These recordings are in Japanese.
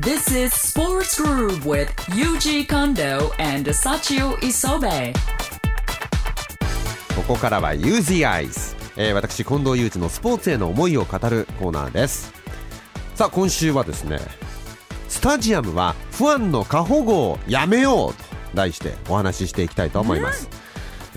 This is Sports Groove with Yuji Kondo and Sachio Isobe. ここからは the Eyes、えー、私近藤祐一のスポーツへの思いを語るコーナーです。さあ今週はですねスタジアムはファンの過保護をやめようと題してお話ししていきたいと思います、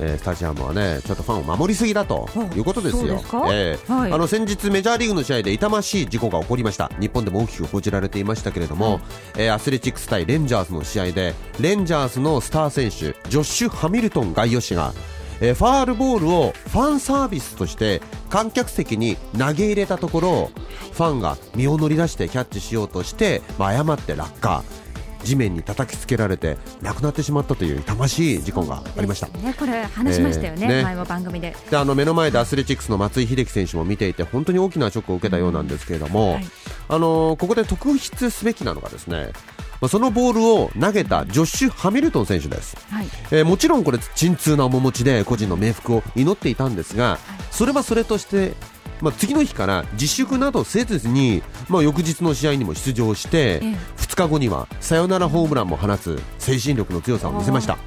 えースタジアムはねちょっとファンを守りすぎだということですよ。えーはい。あの先日メジャーリーグの試合で痛ましい事故が起こりました。日本でも大きく報じられていましたけれども、えーアスレチックス対レンジャーズの試合でレンジャーズのスター選手ジョッシュ・ハミルトン外野手がえーファールボールをファンサービスとして観客席に投げ入れたところファンが身を乗り出してキャッチしようとして、まあ、誤って落下地面に叩きつけられて亡くなってしまったという痛ましい事故がありました。ね、これ話しましたよね、えーね前も番組で。であの目の前でアスレチックスの松井秀喜選手も見ていて本当に大きなショックを受けたようなんですけれども、はいあのここで特筆すべきなのがですねまあそのボールを投げたジョッシュ・ハミルトン選手です。はい。えーもちろんこれ鎮痛な面持ちで個人の冥福を祈っていたんですがそれはそれとして、まあ、次の日から自粛などせずに、まあ、翌日の試合にも出場してええ2日後にはサヨナラホームランも放つ精神力の強さを見せました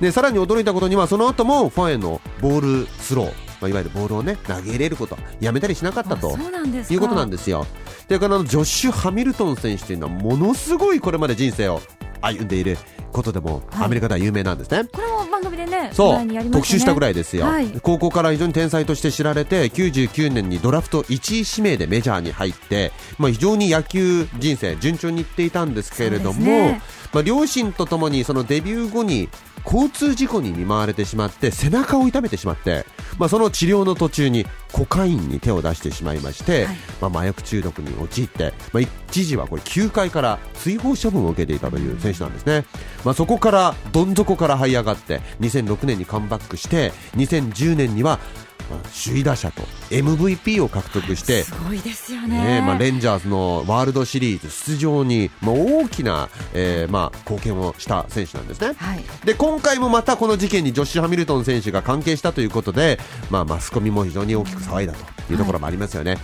でさらに驚いたことにはその後もファンへのボールスロー、まあ、いわゆるボールを、ね、投げ入れることはやめたりしなかったと。いうことなんですよ。で、このジョッシュ・ハミルトン選手というのはものすごいこれまで人生を歩んでいることでもはいアメリカでは有名なんですね。これも番組でね、そう、ね。特集したぐらいですよ、はい。高校から非常に天才として知られて99年にドラフト1位指名でメジャーに入って、まあ、非常に野球人生順調にいっていたんですけれども、ね。まあ、両親とともにそのデビュー後に交通事故に見舞われてしまって背中を痛めてしまって、まあ、その治療の途中にコカインに手を出してしまいまして、はい。まあ、麻薬中毒に陥って、まあ、一時はこれ9回から追放処分を受けていたという選手なんですね、まあ、そこからどん底から這い上がって2006年にカムバックして2010年には、まあ、首位打者と MVP を獲得して、すごいですよね。ねまあ、レンジャーズのワールドシリーズ出場に、まあ、大きな、えーまあ、貢献をした選手なんですね。はい。で今回もまたこの事件にジョッシュ・ハミルトン選手が関係したということで、まあ、マスコミも非常に大きく騒いだというところもありますよね。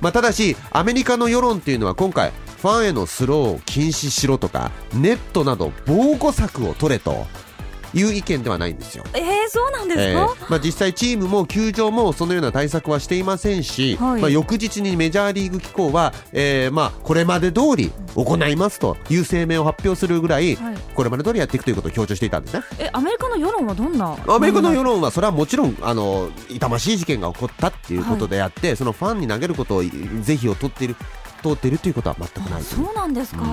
まあ、ただし、アメリカの世論というのは今回、ファンへのスローを禁止しろとか、ネットなど防護策を取れという意見ではないんですよ。えー、そうなんですえか、ーまあ、実際、チームも球場もそのような対策はしていませんし、はい。まあ、翌日にメジャーリーグ機構は、えーまあ、これまで通り行いますという声明を発表するぐらい、はい。これまで通りやっていくということを強調していたんですね。え、アメリカの世論はどんな？アメリカの世論論はそれはもちろんあの痛ましい事件が起こったっていうことであって、そのファンに投げることを是非を取っている通っているということは全くないそうなんですか。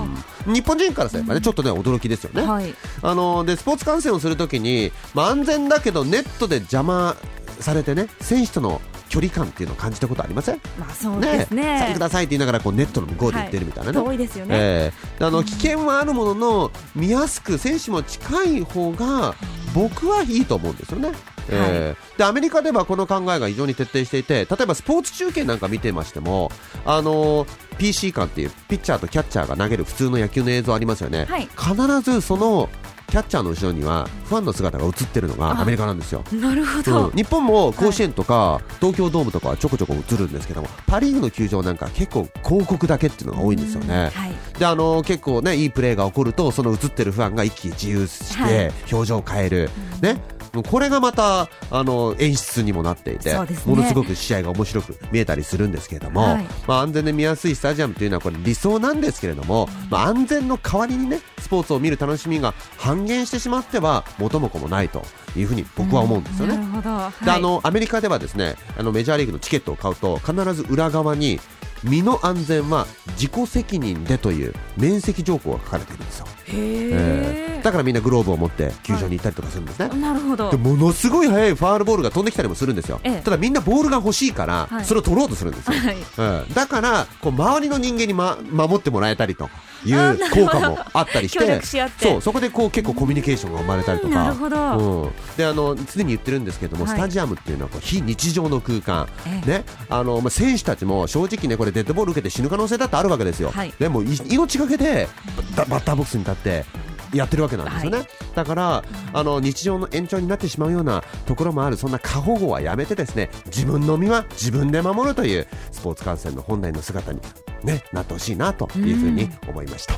日本人からすればねちょっとね驚きですよね。はい。あのでスポーツ観戦をするときに、まあ、安全だけどネットで邪魔されてね選手との距離感っていうのを感じたことありません？まあそうですね。サインくださいって言いながらこうネットの向こうで言ってるみたいなね、遠いですよね。ええであの危険はあるものの見やすく選手も近い方が僕はいいと思うんですよね。ええでアメリカではこの考えが非常に徹底していて例えばスポーツ中継なんか見てましてもあの PC 間っていうピッチャーとキャッチャーが投げる普通の野球の映像ありますよね、はい。必ずそのキャッチャーの後ろにはファンの姿が映ってるのがアメリカなんですよ。なるほうどん。日本も甲子園とか、東京ドームとかはちょこちょこ映るんですけどもパ・リーグの球場なんか結構広告だけっていうのが多いんですよね。はい。であの結構ねいいプレーが起こるとその映ってるファンが一気に自由して、はい。表情を変える、ね。もうこれがまたあの演出にもなっていて、ね。ものすごく試合が面白く見えたりするんですけれども、はい。まあ、安全で見やすいスタジアムというのはこれ理想なんですけれども、まあ、安全の代わりにねスポーツを見る楽しみが半減してしまっては元も子もないというふうに僕は思うんですよね。なるほど。はい。であのアメリカではですねあのメジャーリーグのチケットを買うと必ず裏側に身の安全は自己責任でという面積条項が書かれているんですよ、へえーだからみんなグローブを持って球場に行ったりとかするんですね、え。なるほど。で。ものすごい速いファールボールが飛んできたりもするんですよ、ええ。ただみんなボールが欲しいから、はい。それを取ろうとするんですよ、はい。うん。だからこう周りの人間に、ま、守ってもらえたりという効果もあったりしてそうそこでこう結構コミュニケーションが生まれたりとか。なるほど。うん、であの常に言ってるんですけども、はい。スタジアムっていうのはこう非日常の空間、ええ。ね。あのまあ、選手たちも正直ねこれデッドボール受けて死ぬ可能性だってあるわけですよ、はい。でもい命がけでババッターボックスに立ってやってるわけなんですよね、だからあの日常の延長になってしまうようなところもある。そんな過保護はやめてですね自分の身は自分で守るというスポーツ観戦の本来の姿に、ね、なってほしいなというふうに思いました。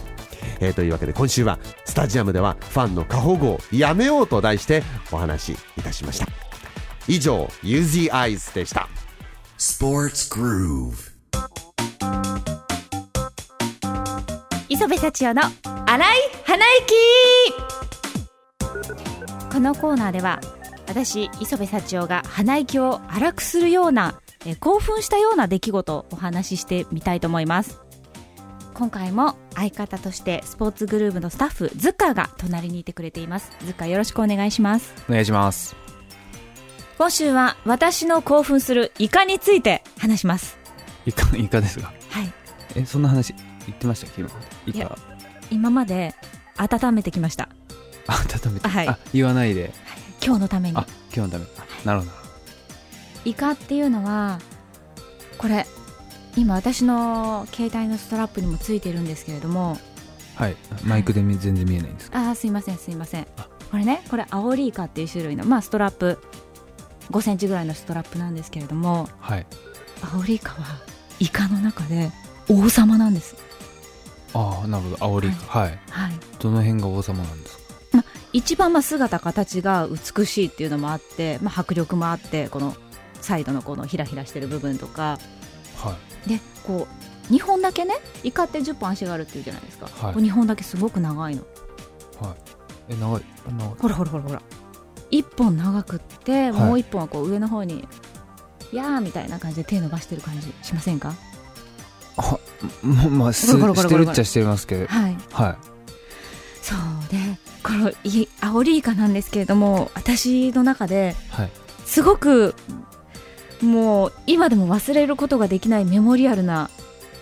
えーというわけで今週はスタジアムではファンの過保護をやめようと題してお話しいたしました。以上 UZ Eyes でした。Sports Groove. 磯部幸男の荒い鼻息このコーナーでは私磯部幸男が鼻息を荒くするようなえー興奮したような出来事をお話ししてみたいと思います。今回も相方としてスポーツグループのスタッフズッカーが隣にいてくれています。ズッカーよろしくお願いします。お願いします。今週は私の興奮するイカについて話します。イカイカですがはい。えそんな話言ってましたっけ？今。イいやカ今まで温めてきました。あ温めて、はい。あ言わないで。今日のために。あ今日のため。あなるほど。イカっていうのはこれ今私の携帯のストラップにもついてるんですけれども。はい。マイクで見全然見えないんですか？あーすいませんすいません。これねこれアオリイカっていう種類のまあストラップ。5センチぐらいのストラップなんですけれども。はい。アオリイカはイカの中で王様なんですああなるほど。煽りか。はい、はい。どの辺が王様なんですか？一番まあ姿形が美しいっていうのもあって、まあ、迫力もあってこのサイドのこのヒラヒラしてる部分とか。はい。でこう2本だけねイカって10本足があるっていうじゃないですか、はい。こう2本だけすごく長いの。はい。え長い長い。ほらほらほらほら。1本長くって、はい。もう1本はこう上の方に「やー」みたいな感じで手伸ばしてる感じしませんか？あままあしてるっちゃしてますけど。はい。はい。そうでこのいアオリイカなんですけれども私の中ではい。すごくもう今でも忘れることができないメモリアルな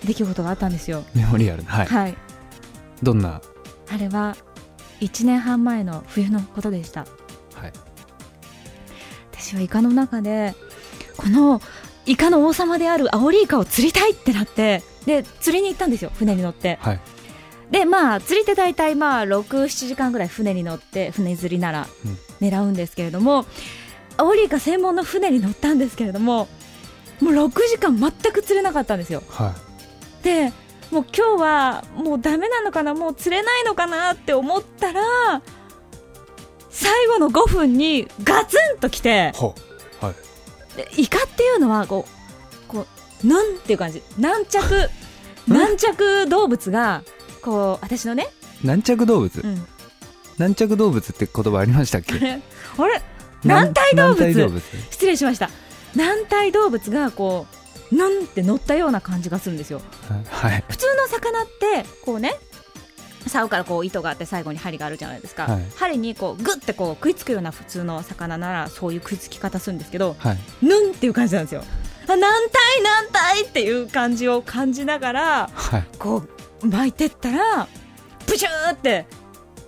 出来事があったんですよ。メモリアルな。はい、はい。どんな？あれは1年半前の冬のことでした。はい。私はイカの中でこのイカの王様であるアオリイカを釣りたいってなってで釣りに行ったんですよ船に乗って。はい。でまあ釣りって大体まあ67時間ぐらい船に乗って船釣りならうん。狙うんですけれども、アオリイカ専門の船に乗ったんですけれどももう6時間全く釣れなかったんですよ。はい。でもう今日はもうダメなのかなもう釣れないのかなって思ったら最後の5分にガツンと来てイカっていうのはこうこうヌンっていう感じ？軟着軟着動物がこう私のね、軟着動物、うん、軟着動物って言葉ありましたっけ？あれ？軟体動物？失礼しました。軟体動物がこうヌンって乗ったような感じがするんですよ。はい。普通の魚ってこうね竿からこう糸があって最後に針があるじゃないですか、はい。針にこうグッてこう食いつくような普通の魚ならそういう食いつき方するんですけどはい。ヌンっていう感じなんですよ。あ軟体軟体っていう感じを感じながらはい。こう巻いてったらプシューって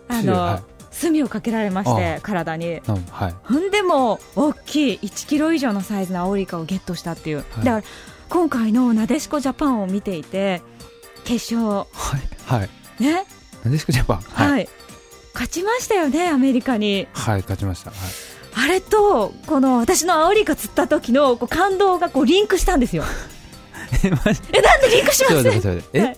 あの、は墨をかけられましてあ体に。うんはい。ほんでもう大きい1キロ以上のサイズのアオリイカをゲットしたっていう、はい。だから今回のなでしこジャパンを見ていて決勝はい。はい。ね？なでしこジャパンはい、はい。勝ちましたよねアメリカに。はい勝ちました。はい。あれとこの私のアオリイカ釣った時のこう感動がこうリンクしたんですよ。えマジ？えなんでリンクします？え、はい。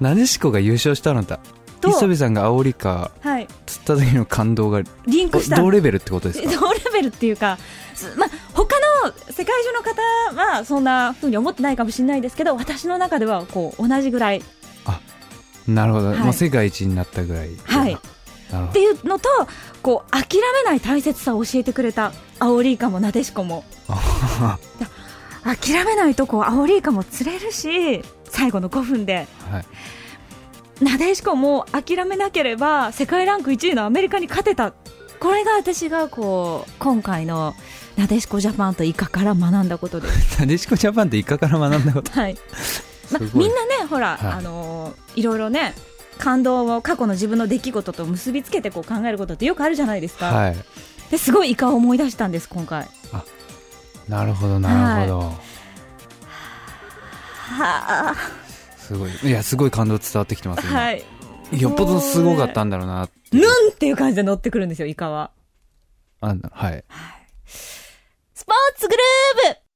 なでしこが優勝したのだ？と磯部さんがアオリカはい。釣った時の感動がリンクした。同レベルってことですか？同レベルっていうか、すまあ、他の世界中の方はそんな風に思ってないかもしれないですけど私の中ではこう同じぐらいっなるほど、はい。もう世界一になったぐらい。はい。なるほていうのとこう諦めない大切さを教えてくれたアオリイカもなでしこも。ど諦めないとこうアオリイカも釣れるし最後の5分で。はい。なでしこも諦めなければ世界ランク1位のアメリカに勝てた。これが私がこう今回のなでしこジャパンとイカから学んだことです。なでしこジャパンってイカから学んだこと。はいまあみんなねほら、はい。あのーいろいろね感動を過去の自分の出来事と結びつけてこう考えることってよくあるじゃないですか、はい。ですごいイカを思い出したんです今回。なるほどなるほど、はあ。すごい。いやすごい感動伝わってきてます今。はい。よっぽどすごかったんだろうなっていう。なんっていう感じで乗ってくるんですよ、イカは。あはい。スポーツグルー